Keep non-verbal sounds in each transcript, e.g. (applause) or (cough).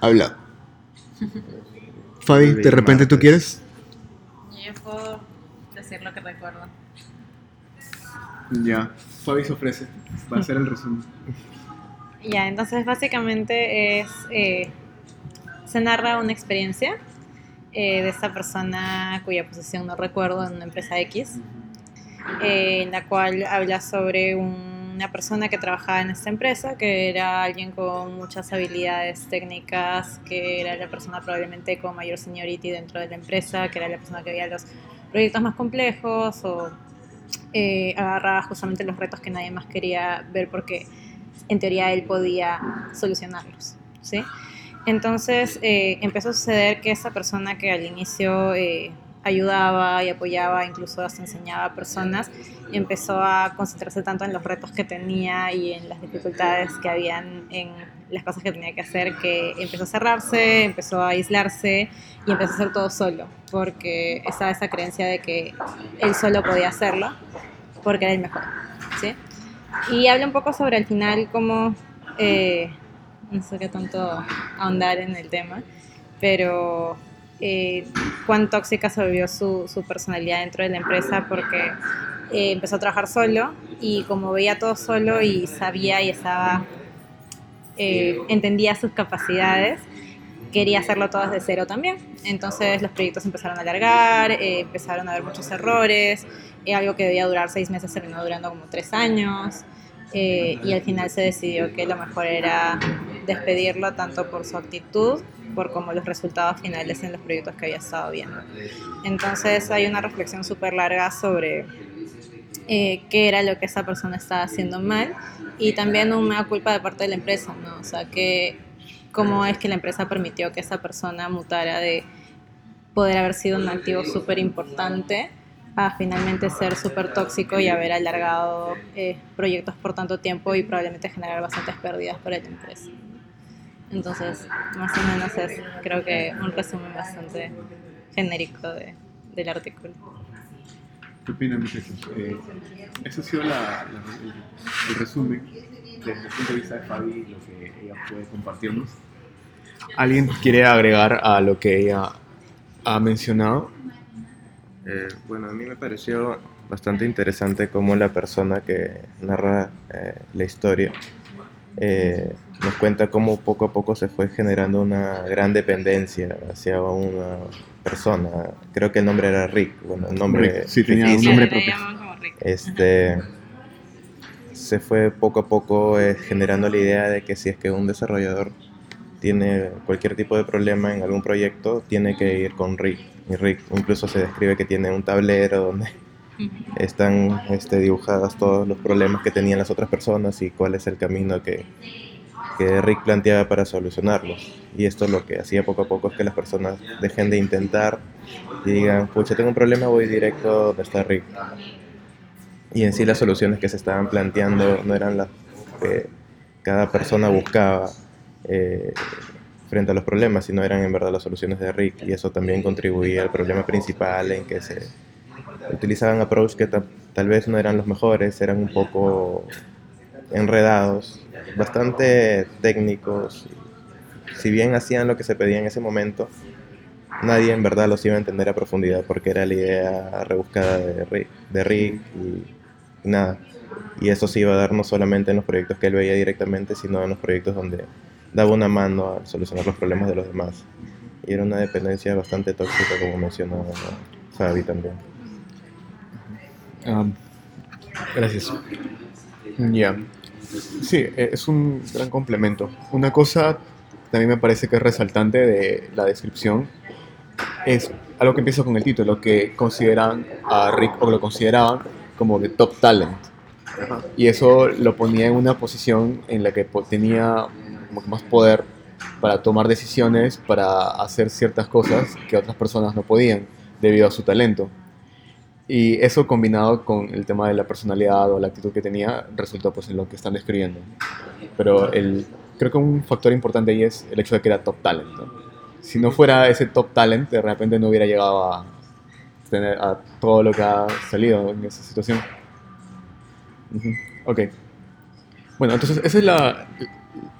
Habla. Fabi, ¿de repente tú quieres? Yo puedo decir lo que recuerdo. Ya, Fabi se ofrece. Va a hacer el resumen. Ya, entonces básicamente es. eh, se narra una experiencia eh, de esta persona cuya posición no recuerdo en una empresa X, eh, en la cual habla sobre una persona que trabajaba en esta empresa, que era alguien con muchas habilidades técnicas, que era la persona probablemente con mayor seniority dentro de la empresa, que era la persona que veía los proyectos más complejos o eh, agarraba justamente los retos que nadie más quería ver porque en teoría él podía solucionarlos. ¿sí? Entonces eh, empezó a suceder que esa persona que al inicio eh, ayudaba y apoyaba, incluso hasta enseñaba a personas, empezó a concentrarse tanto en los retos que tenía y en las dificultades que habían en las cosas que tenía que hacer, que empezó a cerrarse, empezó a aislarse y empezó a hacer todo solo, porque estaba esa creencia de que él solo podía hacerlo, porque era el mejor. ¿sí? Y habla un poco sobre al final cómo, eh, no sé qué tanto ahondar en el tema, pero eh, cuán tóxica se volvió su, su, personalidad dentro de la empresa porque eh, empezó a trabajar solo y como veía todo solo y sabía y estaba, eh, entendía sus capacidades, quería hacerlo todo desde cero también. Entonces los proyectos empezaron a alargar, eh, empezaron a haber muchos errores, algo que debía durar seis meses terminó durando como tres años. Eh, y al final se decidió que lo mejor era despedirlo tanto por su actitud por como los resultados finales en los proyectos que había estado viendo. Entonces hay una reflexión súper larga sobre eh, qué era lo que esa persona estaba haciendo mal y también una culpa de parte de la empresa, ¿no? O sea, que cómo es que la empresa permitió que esa persona mutara de poder haber sido un activo súper importante a finalmente ser súper tóxico y haber alargado eh, proyectos por tanto tiempo y probablemente generar bastantes pérdidas para la empresa. Entonces, más o menos es, creo que, un resumen bastante genérico de, del artículo. ¿Qué opinan, muchachos? Eh, eso ha sido la, la, el, el, resumen desde el punto de vista de Fabi, lo que ella puede compartirnos. ¿Alguien quiere agregar a lo que ella ha mencionado? Eh, bueno, a mí me pareció bastante interesante cómo la persona que narra eh, la historia eh, nos cuenta cómo poco a poco se fue generando una gran dependencia hacia una persona. Creo que el nombre era Rick. Bueno, el nombre. Rick, sí, tenía un nombre propio. Este. Se fue poco a poco eh, generando la idea de que si es que un desarrollador tiene cualquier tipo de problema en algún proyecto, tiene que ir con Rick. Y Rick incluso se describe que tiene un tablero donde están este, dibujados todos los problemas que tenían las otras personas y cuál es el camino que, que Rick planteaba para solucionarlos. Y esto lo que hacía poco a poco es que las personas dejen de intentar y digan, pucha, tengo un problema, voy directo donde está Rick. Y en sí las soluciones que se estaban planteando no eran las que cada persona buscaba eh, frente a los problemas, sino eran en verdad las soluciones de Rick. Y eso también contribuía al problema principal en que se utilizaban approaches que tal vez no eran los mejores, eran un poco enredados, bastante técnicos. Si bien hacían lo que se pedía en ese momento, nadie en verdad los iba a entender a profundidad porque era la idea rebuscada de Rick, y, nada. Y eso se iba a dar no solamente en los proyectos que él veía directamente, sino en los proyectos donde daba una mano a solucionar los problemas de los demás. Y era una dependencia bastante tóxica, como mencionó Fabi también. Um, gracias. Ya. Sí, es un gran complemento. Una cosa también me parece que es resaltante de la descripción es algo que empieza con el título, que consideran a Rick o lo consideraban como de top talent. Ajá. Y eso lo ponía en una posición en la que tenía como que más poder para tomar decisiones, para hacer ciertas cosas que otras personas no podían debido a su talento. Y eso combinado con el tema de la personalidad o la actitud que tenía, resultó pues en lo que están describiendo. Pero el, creo que un factor importante ahí es el hecho de que era top talent. Si no fuera ese top talent, de repente no hubiera llegado a tener a todo lo que ha salido en esa situación. Ok. Bueno, entonces esa es la,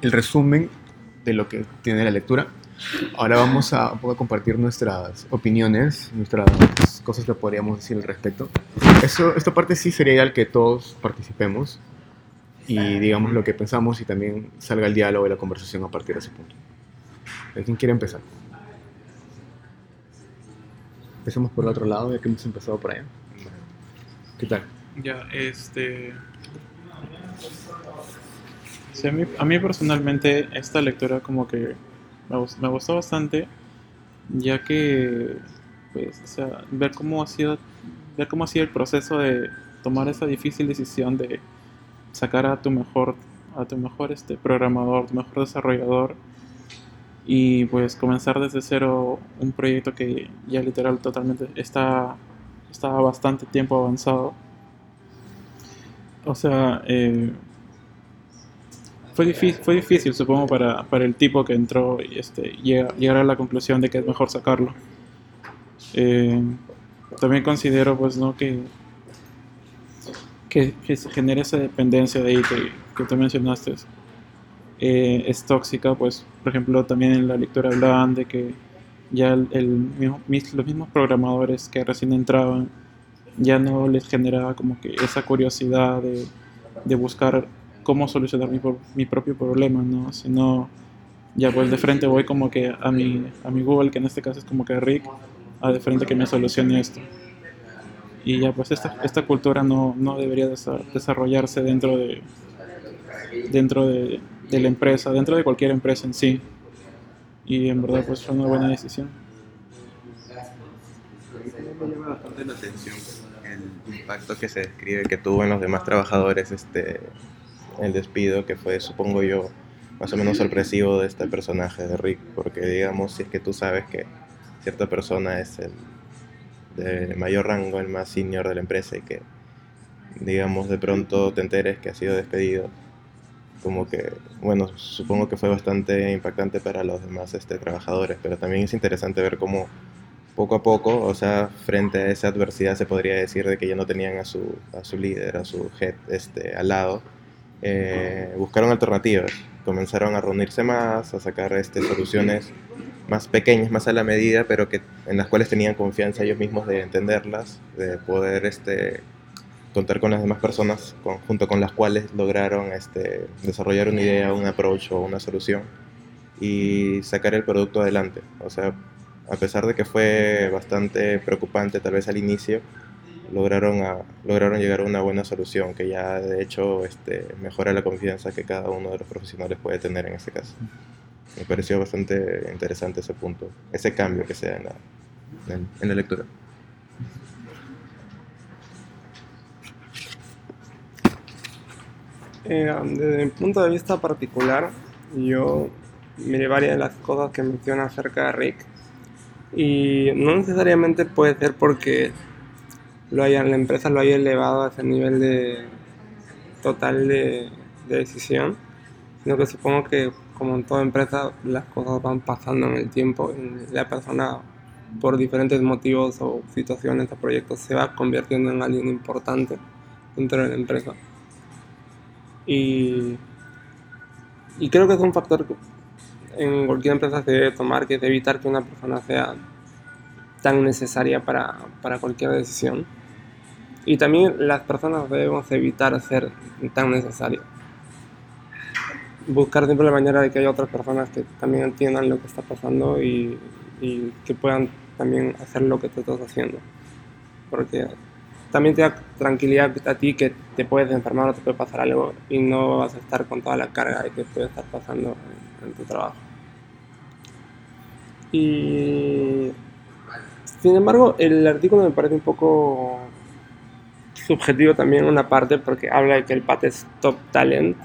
el resumen de lo que tiene la lectura. Ahora vamos a compartir nuestras opiniones, nuestras cosas que podríamos decir al respecto. Eso, esta parte sí sería ideal que todos participemos y digamos lo que pensamos y también salga el diálogo y la conversación a partir de ese punto. ¿Quién quiere empezar? Empecemos por el otro lado, ya que hemos empezado por allá. ¿Qué tal? Ya, este... Sí, a, mí, a mí personalmente esta lectura como que me, gust- me gustó bastante, ya que, pues, o sea, ver cómo ha sido, ver cómo ha sido el proceso de tomar esa difícil decisión de sacar a tu mejor, a tu mejor este, programador, tu mejor desarrollador, y pues comenzar desde cero un proyecto que ya literal totalmente está, está bastante tiempo avanzado. O sea, eh, fue, difícil, fue difícil, supongo, para, para el tipo que entró y este, llega- llegar a la conclusión de que es mejor sacarlo. Eh, también considero, pues, ¿no? Que, que, que se genera esa dependencia de ahí que, que tú mencionaste. eh, es tóxica, pues, por ejemplo, también en la lectura hablaban de que ya el, el mis- los mismos programadores que recién entraban ya no les generaba como que esa curiosidad de, de buscar cómo solucionar mi, mi propio problema, ¿no? Sino ya pues de frente voy como que a mi, a mi Google, que en este caso es como que Rick, a de frente que me solucione esto. Y ya pues esta, esta cultura no, no debería desa- desarrollarse dentro de, dentro de, de la empresa, dentro de cualquier empresa en sí. Y en verdad pues fue una buena decisión. me llama bastante la atención el impacto que se describe que tuvo en los demás trabajadores este el despido que fue supongo yo más o menos sorpresivo de este personaje de Rick porque digamos si es que tú sabes que cierta persona es el de mayor rango el más senior de la empresa y que digamos de pronto te enteres que ha sido despedido como que bueno supongo que fue bastante impactante para los demás este trabajadores pero también es interesante ver cómo poco a poco, o sea, frente a esa adversidad se podría decir de que ya no tenían a su, a su líder, a su head este, al lado, eh, buscaron alternativas, comenzaron a reunirse más, a sacar este, soluciones más pequeñas, más a la medida, pero que, en las cuales tenían confianza ellos mismos de entenderlas, de poder este, contar con las demás personas con- junto con las cuales lograron este, desarrollar una idea, un approach o una solución y sacar el producto adelante. O sea, a pesar de que fue bastante preocupante tal vez al inicio, lograron, a- lograron llegar a una buena solución que ya de hecho este, mejora la confianza que cada uno de los profesionales puede tener en este caso. Me pareció bastante interesante ese punto, ese cambio que se da en la, en, la lectura. Eh, desde mi punto de vista particular, yo miré varias de las cosas que menciona acerca de Rick y no necesariamente puede ser porque lo haya, la empresa lo haya elevado a ese nivel de total de, de decisión, sino que supongo que como en toda empresa las cosas van pasando en el tiempo y la persona por diferentes motivos o situaciones o proyectos se va convirtiendo en alguien importante dentro de la empresa. Y, creo que es un factor que en cualquier empresa se debe tomar, que es evitar que una persona sea tan necesaria para, para cualquier decisión. Y también las personas debemos evitar ser tan necesarios. Buscar siempre la manera de que haya otras personas que también entiendan lo que está pasando y, que puedan también hacer lo que tú estás haciendo. Porque también te da tranquilidad a ti que te puedes enfermar o te puede pasar algo y no vas a estar con toda la carga de que puede estar pasando en, tu trabajo. Y sin embargo, el artículo me parece un poco subjetivo también una parte porque habla de que el pata es top talent,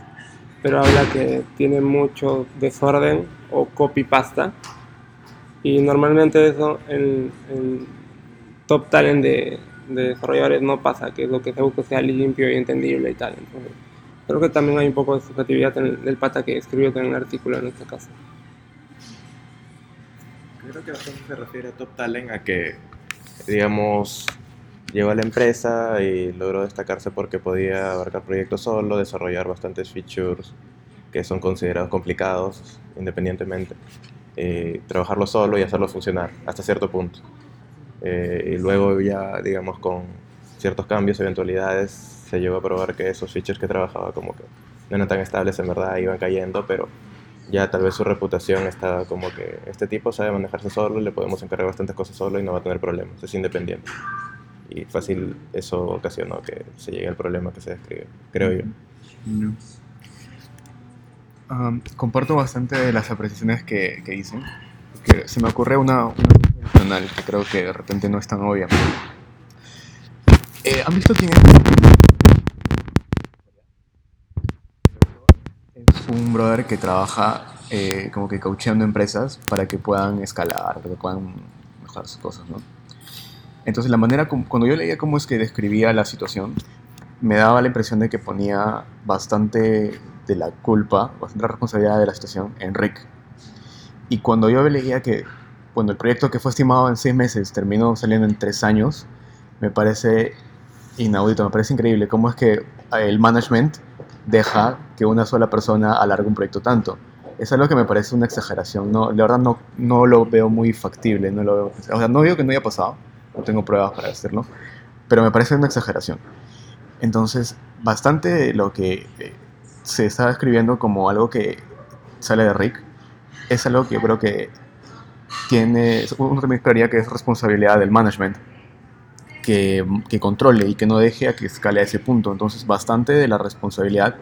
pero habla que tiene mucho desorden o copy pasta. Y normalmente eso en, en top talent de, de desarrolladores no pasa, que lo que se busca sea limpio y entendible y tal. Entonces, creo que también hay un poco de subjetividad en el, del pata que escribió en el artículo en este caso. Creo que bastante se refiere a Top Talent a que, digamos, llegó a la empresa y logró destacarse porque podía abarcar proyectos solo, desarrollar bastantes features que son considerados complicados independientemente, eh, trabajarlo solo y hacerlo funcionar hasta cierto punto. Eh, y luego ya, digamos, con ciertos cambios, eventualidades, se llegó a probar que esos features que trabajaba como que no eran tan estables, en verdad iban cayendo, pero ya tal vez su reputación está como que este tipo sabe manejarse solo, le podemos encargar bastantes cosas solo y no va a tener problemas, es independiente. Y fácil eso ocasionó que se llegue al problema que se describe, creo yo. No. Um, comparto bastante de las apreciaciones que, que dicen. Que se me ocurre una, una que creo que de repente no es tan obvia. Eh, ¿Han visto quién es? Es un brother que trabaja eh, como que coacheando empresas para que puedan escalar, para que puedan mejorar sus cosas, ¿no? Entonces la manera, como- cuando yo leía cómo es que describía la situación, me daba la impresión de que ponía bastante de la culpa, bastante responsabilidad de la situación en Rick. Y cuando yo leía que cuando el proyecto que fue estimado en seis meses terminó saliendo en tres años, me parece inaudito, me parece increíble cómo es que el management deja que una sola persona alargue un proyecto tanto. Es algo que me parece una exageración, no, la verdad no, no lo veo muy factible, no lo veo, o sea, no digo que no haya pasado, no tengo pruebas para decirlo, pero me parece una exageración. Entonces, bastante lo que eh, se está escribiendo como algo que sale de Rick es algo que yo creo que tiene, uno también que es responsabilidad del management, que, que controle y que no deje a que escale a ese punto. Entonces, bastante de la responsabilidad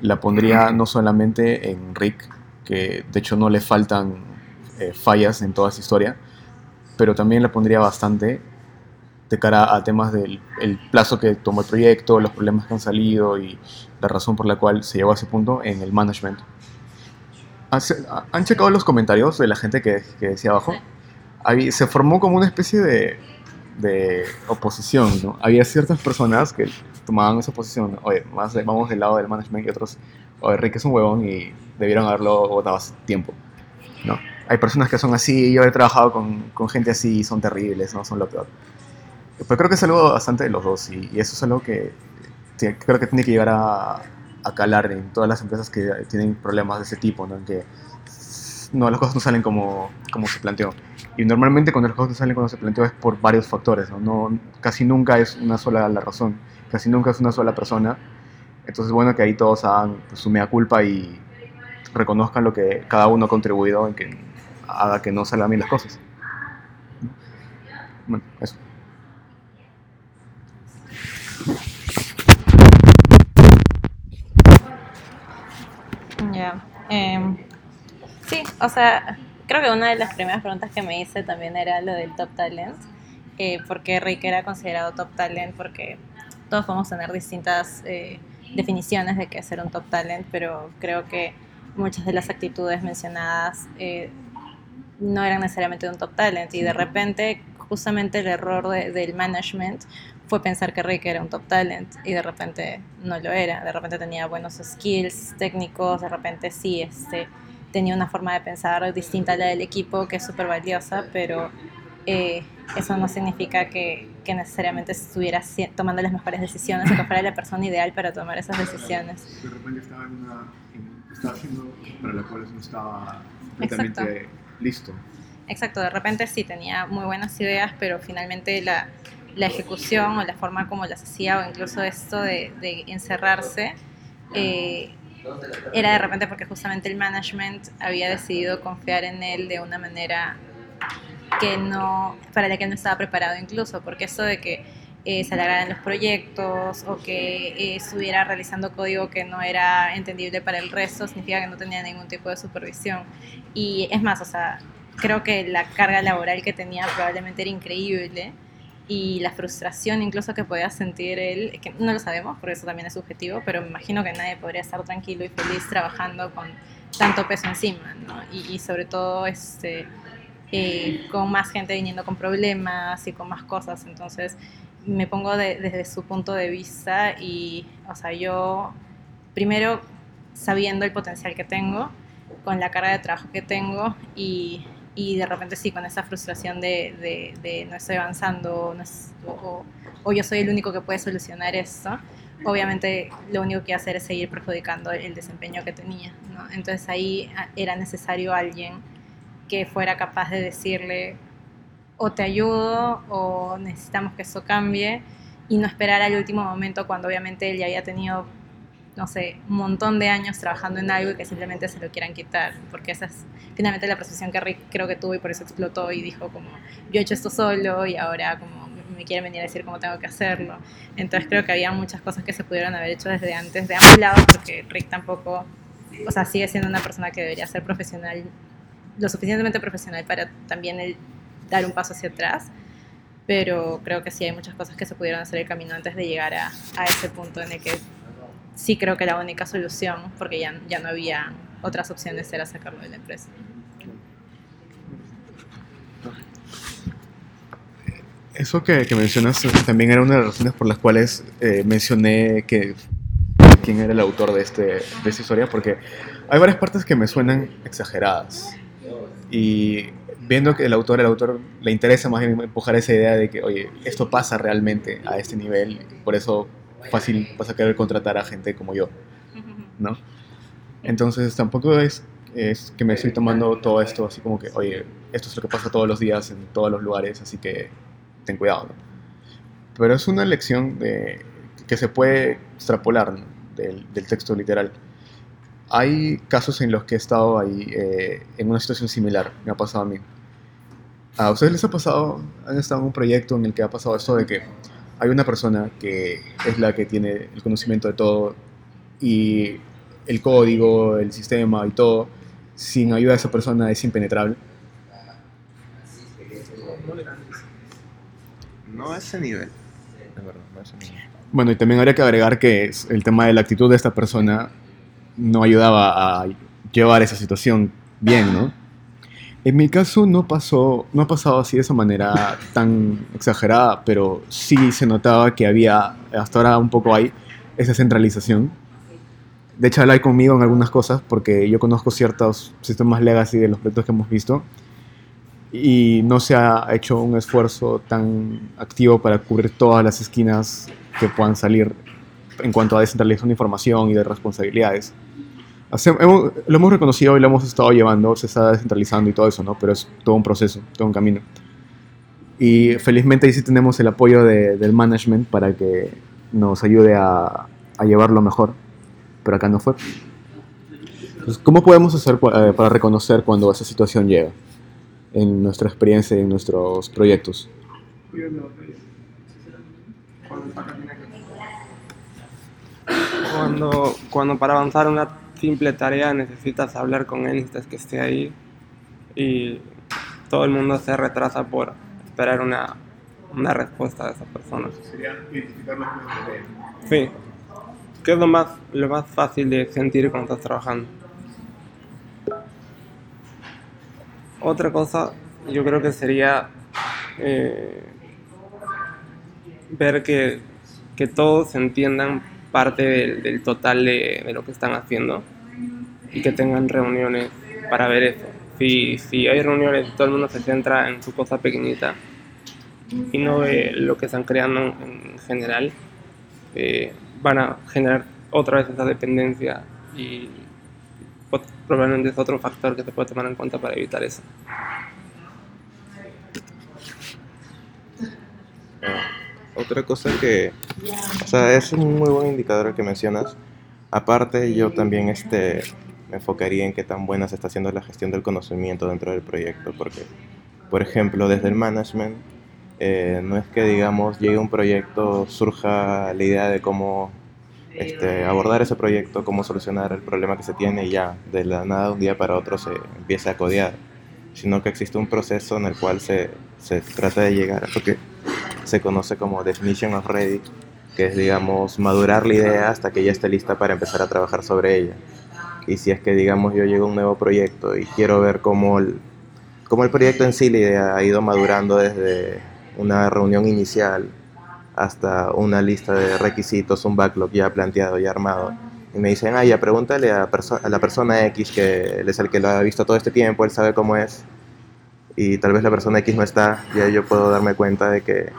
la pondría no solamente en Rick, que de hecho no le faltan eh, fallas en toda esa historia, pero también la pondría bastante de cara a temas del el plazo que tomó el proyecto, los problemas que han salido y la razón por la cual se llegó a ese punto en el management. ¿Has- ¿Han checado los comentarios de la gente que, que decía abajo? Había- se formó como una especie de, de oposición, ¿no? Había ciertas personas que tomaban esa posición, oye, más vamos del lado del management y otros, oye, Rick es un huevón y debieron haberlo votado hace tiempo, ¿no? Hay personas que son así, yo he trabajado con, con gente así y son terribles, ¿no? Son lo peor. Pero creo que es algo bastante de los dos y, y eso es algo que creo que tiene que llegar a, a calar en todas las empresas que tienen problemas de ese tipo, ¿no? En que no, las cosas no salen como, como se planteó. Y normalmente cuando las cosas no salen como se planteó es por varios factores, ¿no? No- casi nunca es una sola la razón, casi nunca es una sola persona. Entonces, bueno, que ahí todos hagan pues, su mea culpa y reconozcan lo que cada uno ha contribuido en que haga que no salgan bien las cosas. Bueno, eso. Ya. em, sí, o sea, creo que una de las primeras preguntas que me hice también era lo del top talent. Eh, ¿Por qué Rick era considerado top talent? Porque todos podemos tener distintas eh, definiciones de qué es ser un top talent, pero creo que muchas de las actitudes mencionadas eh, no eran necesariamente un top talent y de repente justamente el error de- del management fue pensar que Rick era un top talent y de repente no lo era, de repente tenía buenos skills técnicos, de repente sí, este, tenía una forma de pensar distinta a la del equipo que es súper valiosa, pero eh, eso no significa que, que necesariamente estuviera tomando las mejores decisiones o que fuera la persona ideal para tomar esas decisiones. De repente estaba, en una, en- estaba haciendo para la cual no estaba completamente listo. Exacto, de repente sí tenía muy buenas ideas, pero finalmente la, la ejecución o la forma como las hacía o incluso esto de, de encerrarse eh, era de repente porque justamente el management había decidido confiar en él de una manera que no, para la que no estaba preparado incluso, porque eso de que eh, se alargaran los proyectos o que eh, estuviera realizando código que no era entendible para el resto significa que no tenía ningún tipo de supervisión. Y es más, o sea, creo que la carga laboral que tenía probablemente era increíble y la frustración incluso que podía sentir él, que no lo sabemos, porque eso también es subjetivo, pero me imagino que nadie podría estar tranquilo y feliz trabajando con tanto peso encima, ¿no? Y, y sobre todo este, eh, con más gente viniendo con problemas y con más cosas, entonces me pongo de- desde su punto de vista y, o sea, yo primero sabiendo el potencial que tengo, con la carga de trabajo que tengo y, y de repente sí, con esa frustración de, no estoy avanzando o, yo soy el único que puede solucionar esto, obviamente lo único que hacer es seguir perjudicando el desempeño que tenía. Entonces ahí ah, era necesario alguien que fuera capaz de decirle o te ayudo o necesitamos que eso cambie y no esperar al último momento cuando obviamente él ya había tenido, no sé, un montón de años trabajando en algo y que simplemente se lo quieran quitar, porque esa es finalmente la percepción que Rick creo que tuvo y por eso explotó y dijo como, yo he hecho esto solo y ahora como me quieren venir a decir cómo tengo que hacerlo. Entonces creo que había muchas cosas que se pudieron haber hecho desde antes de ambos lados, porque Rick tampoco, o sea, sigue siendo una persona que debería ser profesional, lo suficientemente profesional para también él dar un paso hacia atrás. Pero creo que sí hay muchas cosas que se pudieron hacer el camino antes de llegar a, a ese punto en el que sí creo que la única solución, porque ya, ya no había otras opciones, era sacarlo de la empresa. Eso que, que mencionas también era una de las razones por las cuales eh, mencioné que quién era el autor de, este, de esta historia, porque hay varias partes que me suenan exageradas. Y viendo que el autor, el autor le interesa más bien empujar esa idea de que, oye, esto pasa realmente a este nivel, por eso fácil vas a querer contratar a gente como yo, ¿no? Entonces tampoco es, es que me estoy tomando todo esto así como que, oye, esto es lo que pasa todos los días en todos los lugares, así que ten cuidado, ¿no? Pero es una lección de, que se puede extrapolar ¿no? del, del, texto literal. Hay casos en los que he estado ahí eh, en una situación similar, me ha pasado a mí. ¿A ustedes les ha pasado, han estado en un proyecto en el que ha pasado esto de que hay una persona que es la que tiene el conocimiento de todo y el código, el sistema y todo, sin ayuda de esa persona es impenetrable? No a ese nivel. De verdad, no a ese nivel. Bueno, y también habría que agregar que el tema de la actitud de esta persona no ayudaba a llevar esa situación bien, ¿no? En mi caso no pasó, no ha pasado así de esa manera tan exagerada, pero sí se notaba que había, hasta ahora un poco hay, esa centralización. De hecho, hablar conmigo en algunas cosas, porque yo conozco ciertos sistemas legacy de los proyectos que hemos visto, y no se ha hecho un esfuerzo tan activo para cubrir todas las esquinas que puedan salir en cuanto a descentralización de información y de responsabilidades. Hemos, lo hemos reconocido y lo hemos estado llevando, se está descentralizando y todo eso, ¿no? Pero es todo un proceso, todo un camino. Y felizmente ahí sí tenemos el apoyo de, del management para que nos ayude a, a, llevarlo mejor, pero acá no fue. Entonces, ¿cómo podemos hacer para, para reconocer cuando esa situación llega en nuestra experiencia y en nuestros proyectos? Cuando, cuando para avanzar una simple tarea necesitas hablar con él, necesitas que esté ahí y todo el mundo se retrasa por esperar una, una respuesta de esa persona. Sería identificar los Sí, que es lo más, lo más fácil de sentir cuando estás trabajando. Otra cosa, yo creo que sería eh, ver que, que todos entiendan parte del, del total de, lo que están haciendo y que tengan reuniones para ver eso. Si, hay reuniones todo el mundo se centra en su cosa pequeñita y no ve lo que están creando en general, eh, van a generar otra vez esa dependencia y probablemente es otro factor que se puede tomar en cuenta para evitar eso. Otra cosa que, o sea, es un muy buen indicador que mencionas. Aparte, yo también este, me enfocaría en qué tan buena se está haciendo la gestión del conocimiento dentro del proyecto, porque, por ejemplo, desde el management, eh, no es que, digamos, llegue un proyecto, surja la idea de cómo este, abordar ese proyecto, cómo solucionar el problema que se tiene y ya, de la nada, un día para otro se empieza a codear, sino que existe un proceso en el cual se, se trata de llegar a se conoce como definition of ready, que es, digamos, madurar la idea hasta que ya esté lista para empezar a trabajar sobre ella. Y si es que, digamos, yo llego a un nuevo proyecto y quiero ver cómo el, cómo el proyecto en sí, la ha ido madurando desde una reunión inicial hasta una lista de requisitos, un backlog ya planteado, ya armado. Y me dicen, ah, ya pregúntale a, a la persona X, que él es el que lo ha visto todo este tiempo, él sabe cómo es. Y tal vez la persona X no está, ya yo puedo darme cuenta de que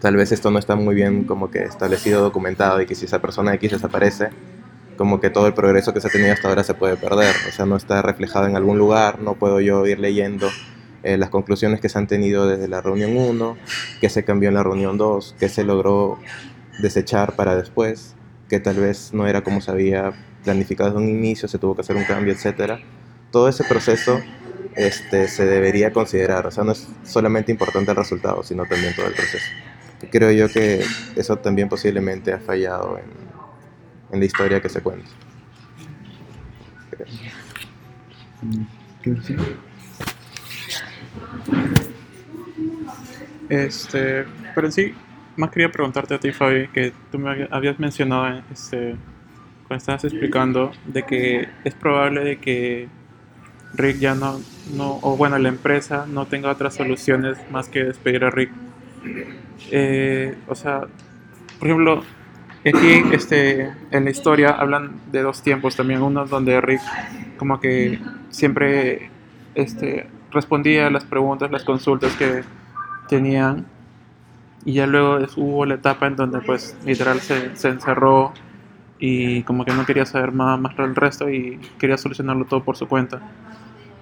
tal vez esto no está muy bien como que establecido, documentado y que si esa persona X desaparece, como que todo el progreso que se ha tenido hasta ahora se puede perder, o sea, no está reflejado en algún lugar, no puedo yo ir leyendo eh, las conclusiones que se han tenido desde la reunión 1, que se cambió en la reunión 2, que se logró desechar para después, que tal vez no era como se había planificado desde un inicio, se tuvo que hacer un cambio, etc. Todo ese proceso este, se debería considerar, o sea, no es solamente importante el resultado, sino también todo el proceso. Creo yo que eso también posiblemente ha fallado en, en la historia que se cuenta. Este, pero en sí, más quería preguntarte a ti, Fabi, que tú me había- habías mencionado este, cuando estabas explicando de que es probable de que Rick ya no, no, o bueno, la empresa no tenga otras soluciones más que despedir a Rick. Eh, o sea, por ejemplo, aquí este, en la historia hablan de dos tiempos también. Uno donde Rick como que siempre este, respondía a las preguntas, las consultas que tenían. Y ya luego hubo la etapa en donde pues literal se, se encerró y como que no quería saber más, más del resto y quería solucionarlo todo por su cuenta.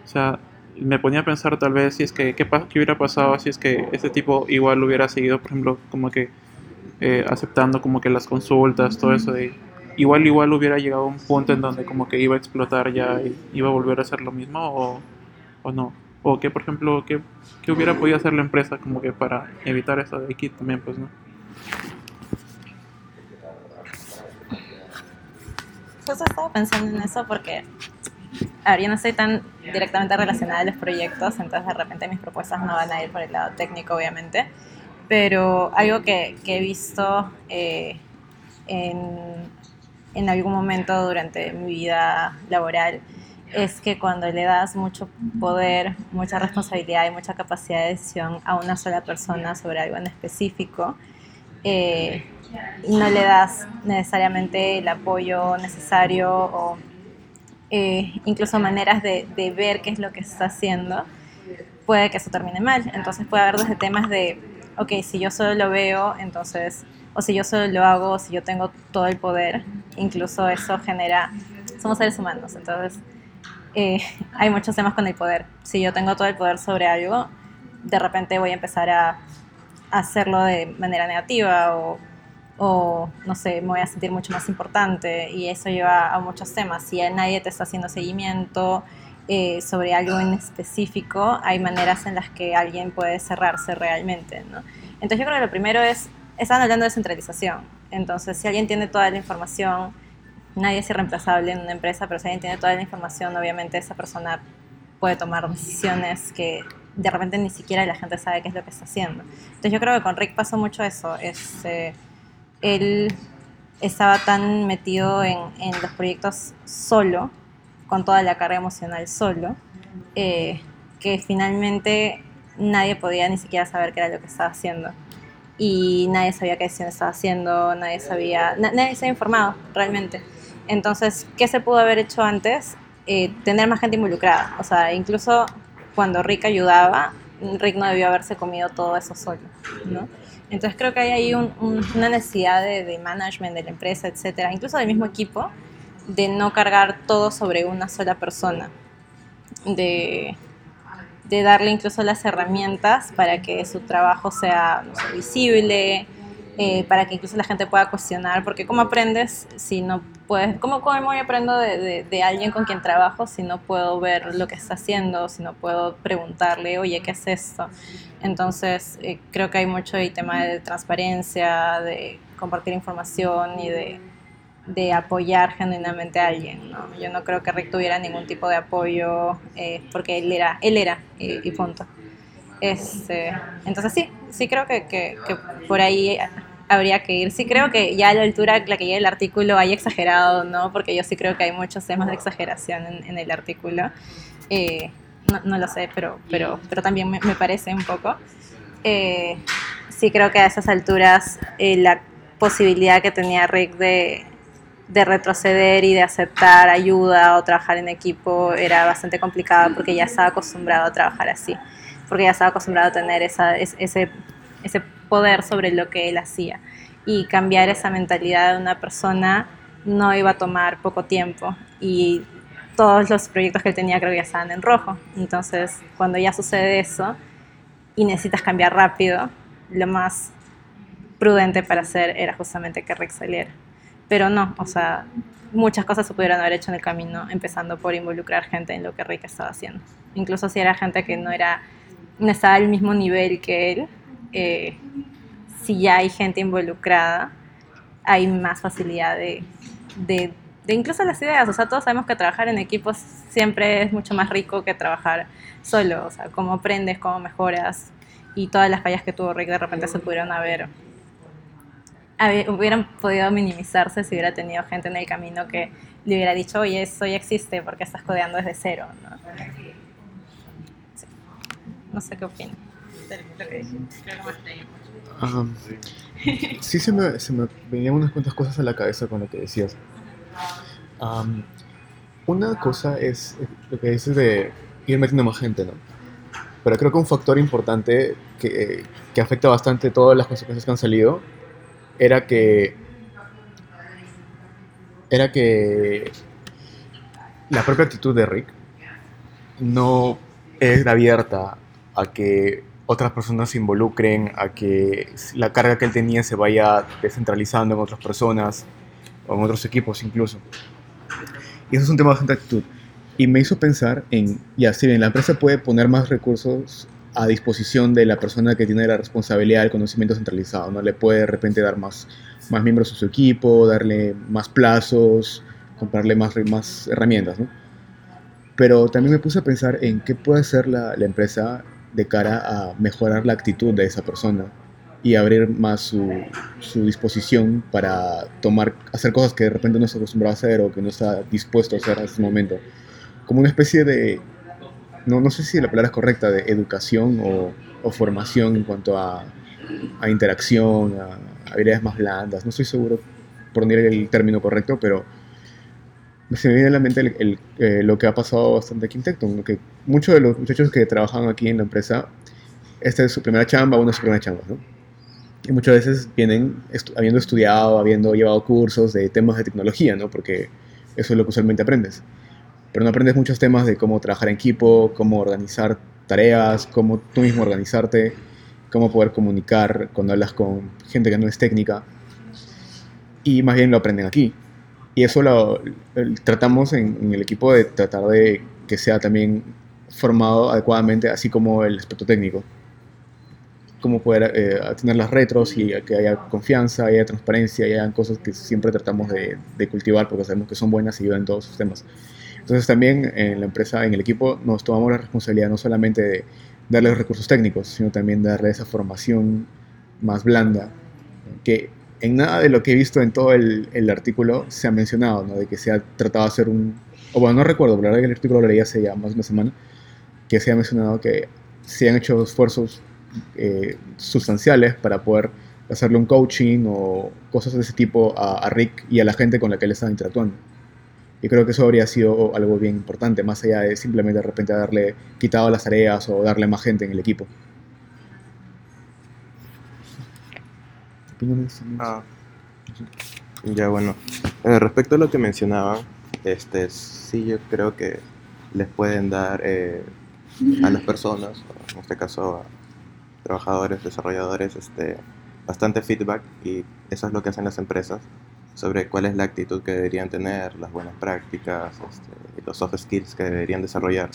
O sea, me ponía a pensar tal vez si es que qué, qué hubiera pasado si es que ese tipo igual hubiera seguido, por ejemplo, como que eh, aceptando como que las consultas, todo eso de igual igual hubiera llegado a un punto en donde como que iba a explotar ya y iba a volver a hacer lo mismo o, o no. O que, por ejemplo, ¿qué, qué hubiera podido hacer la empresa como que para evitar eso de aquí también, pues, ¿no? Justo estaba pensando en eso porque, a ver, yo no estoy tan directamente relacionada a los proyectos, entonces de repente mis propuestas no van a ir por el lado técnico, obviamente, pero algo que, que he visto eh, en, en algún momento durante mi vida laboral es que cuando le das mucho poder, mucha responsabilidad y mucha capacidad de decisión a una sola persona sobre algo en específico, eh, no le das necesariamente el apoyo necesario o eh, incluso maneras de, ver qué es lo que está haciendo, puede que eso termine mal. Entonces puede haber desde temas de, ok, si yo solo lo veo, entonces, o si yo solo lo hago, o si yo tengo todo el poder, incluso eso genera, somos seres humanos, entonces eh, (laughs) hay muchos temas con el poder. Si yo tengo todo el poder sobre algo, de repente voy a empezar a hacerlo de manera negativa o, o, no sé, me voy a sentir mucho más importante y eso lleva a muchos temas. Si nadie te está haciendo seguimiento eh, sobre algo en específico, hay maneras en las que alguien puede cerrarse realmente, ¿no? Entonces yo creo que lo primero es, están hablando de centralización. Entonces si alguien tiene toda la información, nadie es irreemplazable en una empresa, pero si alguien tiene toda la información, obviamente esa persona puede tomar decisiones que de repente ni siquiera la gente sabe qué es lo que está haciendo. Entonces yo creo que con Rick pasó mucho eso. Es, eh, él estaba tan metido en, los proyectos solo, con toda la carga emocional solo, eh, que finalmente nadie podía ni siquiera saber qué era lo que estaba haciendo. Y nadie sabía qué decisión estaba haciendo, nadie sabía, na nadie se había informado realmente. Entonces, ¿qué se pudo haber hecho antes? Eh, tener más gente involucrada. O sea, incluso cuando Rick ayudaba, Rick no debió haberse comido todo eso solo, ¿no? Entonces creo que hay ahí un, un, una necesidad de, de, management de la empresa, etcétera, incluso del mismo equipo, de no cargar todo sobre una sola persona, de, de darle incluso las herramientas para que su trabajo sea visible, eh, para que incluso la gente pueda cuestionar, porque ¿cómo aprendes si no puedes, cómo, cómo aprendo de, de, alguien con quien trabajo si no puedo ver lo que está haciendo, si no puedo preguntarle, oye, ¿qué es esto? Entonces, eh, creo que hay mucho el tema de transparencia, de compartir información y de, de apoyar genuinamente a alguien, ¿no? Yo no creo que Rick tuviera ningún tipo de apoyo eh, porque él era, él era y, punto. Este, entonces sí, sí creo que, que por ahí habría que ir. Sí creo que ya a la altura a la que llega el artículo hay exagerado, ¿no? Porque yo sí creo que hay muchos temas de exageración en, en el artículo. Eh, no, no, lo sé, pero, pero, pero también me, me parece un poco. Eh, sí creo que a esas alturas eh, la posibilidad que tenía Rick de, de retroceder y de aceptar ayuda o trabajar en equipo era bastante complicada porque ya estaba acostumbrado a trabajar así, porque ya estaba acostumbrado a tener esa, ese, ese poder sobre lo que él hacía. Y cambiar esa mentalidad de una persona no iba a tomar poco tiempo. Y todos los proyectos que él tenía creo que ya estaban en rojo. Entonces, cuando ya sucede eso y necesitas cambiar rápido, lo más prudente para hacer era justamente que Rick saliera. Pero no, o sea, muchas cosas se pudieron haber hecho en el camino, empezando por involucrar gente en lo que Rick estaba haciendo. Incluso si era gente que no era no estaba al mismo nivel que él, eh, si ya hay gente involucrada, hay más facilidad de, de, de, incluso las ideas. O sea, todos sabemos que trabajar en equipos siempre es mucho más rico que trabajar solo. O sea, cómo aprendes, cómo mejoras. Y todas las fallas que tuvo Rick de repente se pudieron haber hubieran podido minimizarse si hubiera tenido gente en el camino que le hubiera dicho, oye, eso ya existe porque estás codeando desde cero. ¿no? Sí. no sé qué opinas sí, se me, se venían unas cuantas cosas a la cabeza con lo que decías. una cosa es lo que dices de ir metiendo más gente, ¿no? Pero creo que un factor importante que, afecta bastante todas las consecuencias que han salido era que era que la propia actitud de Rick no era abierta a que otras personas se involucren, a que la carga que él tenía se vaya descentralizando en otras personas o en otros equipos incluso. Y eso es un tema bastante actitud. Y me hizo pensar en, ya, si bien la empresa puede poner más recursos a disposición de la persona que tiene la responsabilidad del conocimiento centralizado, ¿no? Le puede de repente dar más, más miembros a su equipo, darle más plazos, comprarle más, más herramientas, ¿no? Pero también me puse a pensar en qué puede hacer la, la empresa de cara a mejorar la actitud de esa persona y abrir más su, su, disposición para tomar, hacer cosas que de repente no está acostumbrado a hacer o que no está dispuesto a hacer en este momento. Como una especie de no, no sé si la palabra es correcta, de educación o, o formación en cuanto a, a interacción, a, habilidades más blandas. No estoy seguro por poner el término correcto, pero se me viene a la mente eh, lo que ha pasado bastante aquí en Tecton, que muchos de los muchachos que trabajan aquí en la empresa, esta es su primera chamba, una de sus primeras chambas. Y muchas veces vienen habiendo estudiado, habiendo llevado cursos de temas de tecnología, ¿no? Porque eso es lo que usualmente aprendes pero no aprendes muchos temas de cómo trabajar en equipo, cómo organizar tareas, cómo tú mismo organizarte, cómo poder comunicar cuando hablas con gente que no es técnica. Y más bien lo aprenden aquí. Y eso lo, tratamos en, el equipo de tratar de que sea también formado adecuadamente, así como el aspecto técnico. Cómo poder eh, tener las retros y que haya confianza, haya transparencia, haya cosas que siempre tratamos de, de cultivar porque sabemos que son buenas y ayudan en todos los temas. Entonces también en la empresa, en el equipo, nos tomamos la responsabilidad no solamente de darle los recursos técnicos, sino también darle esa formación más blanda, que en nada de lo que he visto en todo el, el artículo se ha mencionado, ¿no? de que se ha tratado de hacer un... O bueno, no recuerdo, pero la verdad que el artículo lo leí hace ya más de una semana, que se ha mencionado que se han hecho esfuerzos eh, sustanciales para poder hacerle un coaching o cosas de ese tipo a, a Rick y a la gente con la que él estaba interactuando. Y creo que eso habría sido algo bien importante, más allá de simplemente de repente darle quitado las tareas o darle más gente en el equipo. Ah, ya bueno, eh, respecto a lo que mencionaban, este, sí yo creo que les pueden dar eh, a las personas, en este caso a trabajadores, desarrolladores, este, bastante feedback y eso es lo que hacen las empresas sobre cuál es la actitud que deberían tener, las buenas prácticas, este, los soft skills que deberían desarrollar.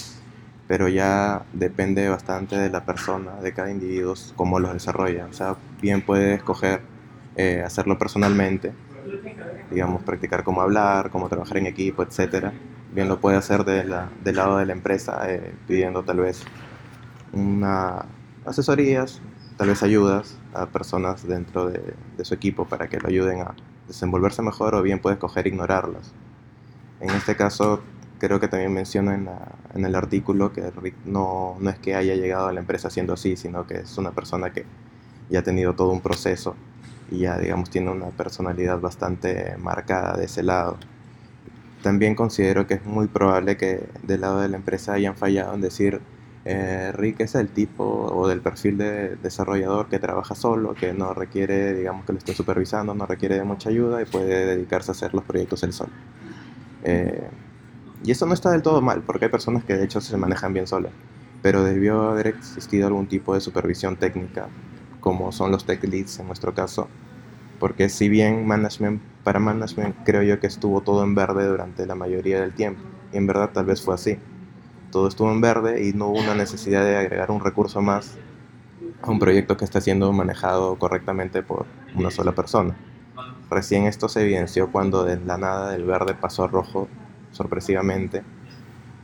Pero ya depende bastante de la persona, de cada individuo, cómo los desarrolla. O sea, bien puede escoger eh, hacerlo personalmente, digamos, practicar cómo hablar, cómo trabajar en equipo, etc. Bien lo puede hacer de la, del lado de la empresa, eh, pidiendo tal vez una asesorías, tal vez ayudas a personas dentro de, de su equipo para que lo ayuden a desenvolverse mejor o bien puede escoger ignorarlas. En este caso, creo que también menciona en, en el artículo que Rick no, no es que haya llegado a la empresa siendo así, sino que es una persona que ya ha tenido todo un proceso y ya, digamos, tiene una personalidad bastante marcada de ese lado. También considero que es muy probable que del lado de la empresa hayan fallado en decir Eh, Rick es el tipo o del perfil de desarrollador que trabaja solo, que no requiere, digamos, que lo esté supervisando, no requiere de mucha ayuda y puede dedicarse a hacer los proyectos él solo. Eh, y eso no está del todo mal, porque hay personas que de hecho se manejan bien solas, pero debió haber existido algún tipo de supervisión técnica, como son los tech leads en nuestro caso, porque si bien management para management creo yo que estuvo todo en verde durante la mayoría del tiempo, y en verdad tal vez fue así. Todo estuvo en verde y no hubo una necesidad de agregar un recurso más a un proyecto que está siendo manejado correctamente por una sola persona. Recién esto se evidenció cuando de la nada del verde pasó a rojo sorpresivamente.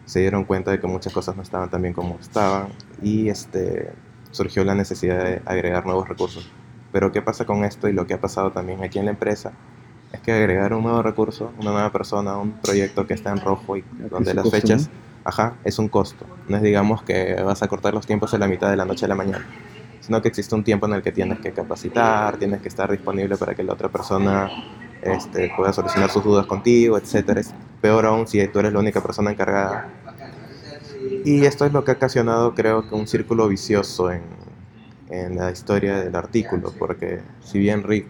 Se dieron cuenta de que muchas cosas no estaban tan bien como estaban y este, surgió la necesidad de agregar nuevos recursos. Pero ¿qué pasa con esto y lo que ha pasado también aquí en la empresa? Es que agregar un nuevo recurso, una nueva persona, un proyecto que está en rojo y donde las fechas, ajá, es un costo. No es digamos que vas a cortar los tiempos en la mitad de la noche a la mañana, sino que existe un tiempo en el que tienes que capacitar, tienes que estar disponible para que la otra persona este, pueda solucionar sus dudas contigo, etc. peor aún si tú eres la única persona encargada. Y esto es lo que ha ocasionado, creo que, un círculo vicioso en, en la historia del artículo, porque si bien Rick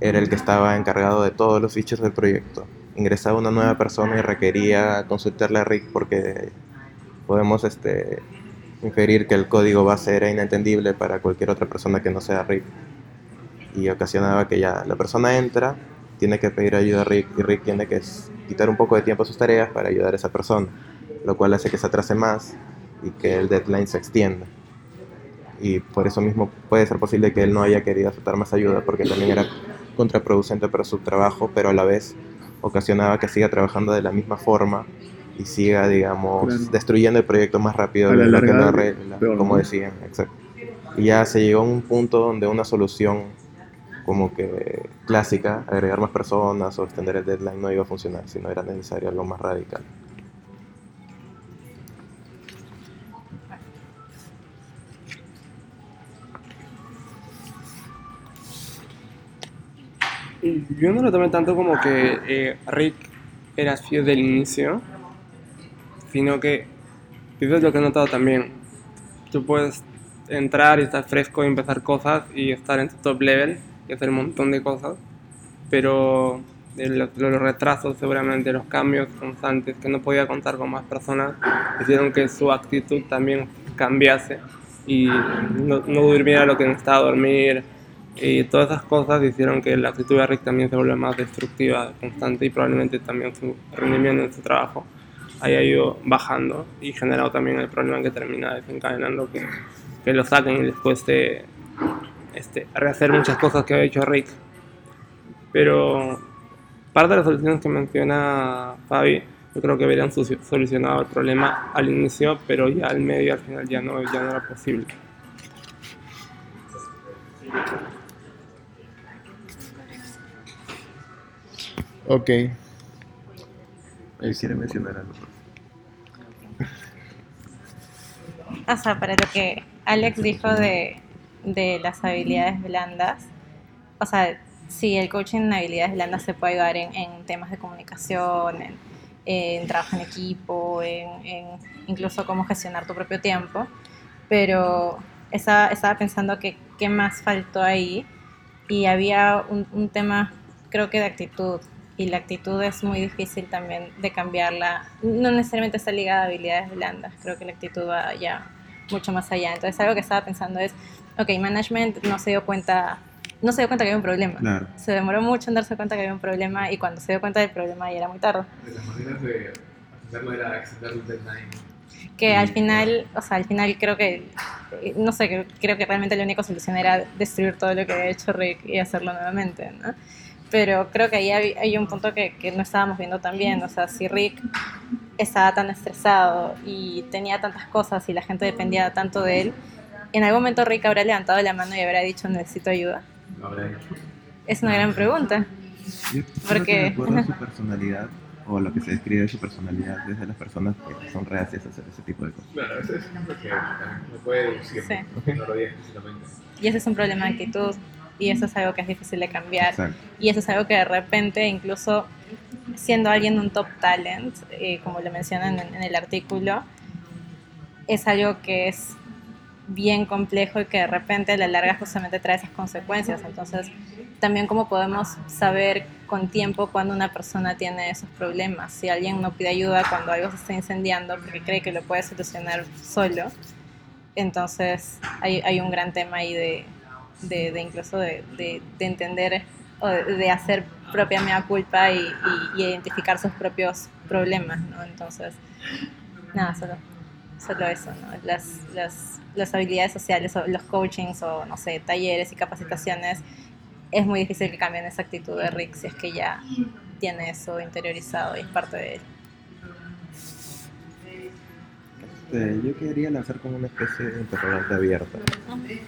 era el que estaba encargado de todos los features del proyecto, ingresaba una nueva persona y requería consultarle a Rick porque podemos este, inferir que el código base era inentendible para cualquier otra persona que no sea Rick. Y ocasionaba que ya la persona entra, tiene que pedir ayuda a Rick y Rick tiene que quitar un poco de tiempo a sus tareas para ayudar a esa persona, lo cual hace que se atrase más y que el deadline se extienda y por eso mismo puede ser posible que él no haya querido aceptar más ayuda porque también era contraproducente para su trabajo, pero a la vez ocasionaba que siga trabajando de la misma forma y siga, digamos, destruyendo el proyecto más rápido de lo que lo arregla, como decían, exacto. Y ya se llegó a un punto donde una solución como que clásica, agregar más personas o extender el deadline no iba a funcionar, sino era necesario algo más radical. Yo no lo tomé tanto como que eh, Rick era así desde el inicio, sino que eso es lo que he notado también. Tú puedes entrar y estar fresco y empezar cosas y estar en tu top level y hacer un montón de cosas, pero los, los retrasos, seguramente los cambios constantes, que no podía contar con más personas, hicieron que su actitud también cambiase y no, no durmiera lo que necesitaba dormir y todas esas cosas hicieron que la actitud de Rick también se vuelva más destructiva, constante y probablemente también su rendimiento en su trabajo haya ido bajando y generado también el problema que termina desencadenando que, que lo saquen y después de este, rehacer muchas cosas que ha hecho Rick. Pero parte de las soluciones que menciona Fabi, yo creo que habrían solucionado el problema al inicio, pero ya al medio al final ya no, ya no era posible. Ok. Él quiere mencionar algo. O sea, para lo que Alex dijo de, de las habilidades blandas, o sea, sí, el coaching en habilidades blandas se puede ayudar en, en temas de comunicación, en, en trabajo en equipo, en, en, incluso cómo gestionar tu propio tiempo, pero estaba, estaba pensando que qué más faltó ahí y había un, un tema, creo que de actitud, y la actitud es muy difícil también de cambiarla. No necesariamente está ligada a habilidades blandas, creo que la actitud va ya mucho más allá. Entonces algo que estaba pensando es, ok, management no se dio cuenta, no se dio cuenta que había un problema. Claro. Se demoró mucho en darse cuenta que había un problema y cuando se dio cuenta del problema ya era muy tarde. De las maneras de hacerlo era extender el deadline. Que al final, o sea, al final creo que, no sé, creo, creo que realmente la única solución era destruir todo lo que había hecho Rick y hacerlo nuevamente, ¿no? Pero creo que ahí hay, hay un punto que, que, no estábamos viendo tan bien, o sea, si Rick estaba tan estresado y tenía tantas cosas y la gente dependía tanto de él, en algún momento Rick habrá levantado la mano y habrá dicho necesito ayuda. Lo habrá hecho. Es una gran pregunta. Yo Porque- (laughs) su personalidad, o lo que se describe de su personalidad, desde las personas que son reacias a hacer ese tipo de cosas. Claro, ese es ejemplo que también se puede deducir, Sí. ¿no? no lo diga explícitamente. Y ese es un problema de actitud y eso es algo que es difícil de cambiar. Exacto. Y eso es algo que de repente, incluso siendo alguien un top talent, eh, como lo mencionan en, en el artículo, es algo que es bien complejo y que de repente a la larga justamente trae esas consecuencias. Entonces, también cómo podemos saber con tiempo cuando una persona tiene esos problemas. Si alguien no pide ayuda cuando algo se está incendiando porque cree que lo puede solucionar solo, entonces hay, hay un gran tema ahí de, de, incluso de, de, entender o de, hacer propia mea culpa y, y, identificar sus propios problemas, ¿no? Entonces, nada, solo, solo eso, ¿no? Las, las las habilidades sociales o los coachings o no sé, talleres y capacitaciones, es muy difícil que cambien esa actitud de Rick si es que ya tiene eso interiorizado y es parte de él. Este, yo quería lanzar como una especie de interrogante abierta.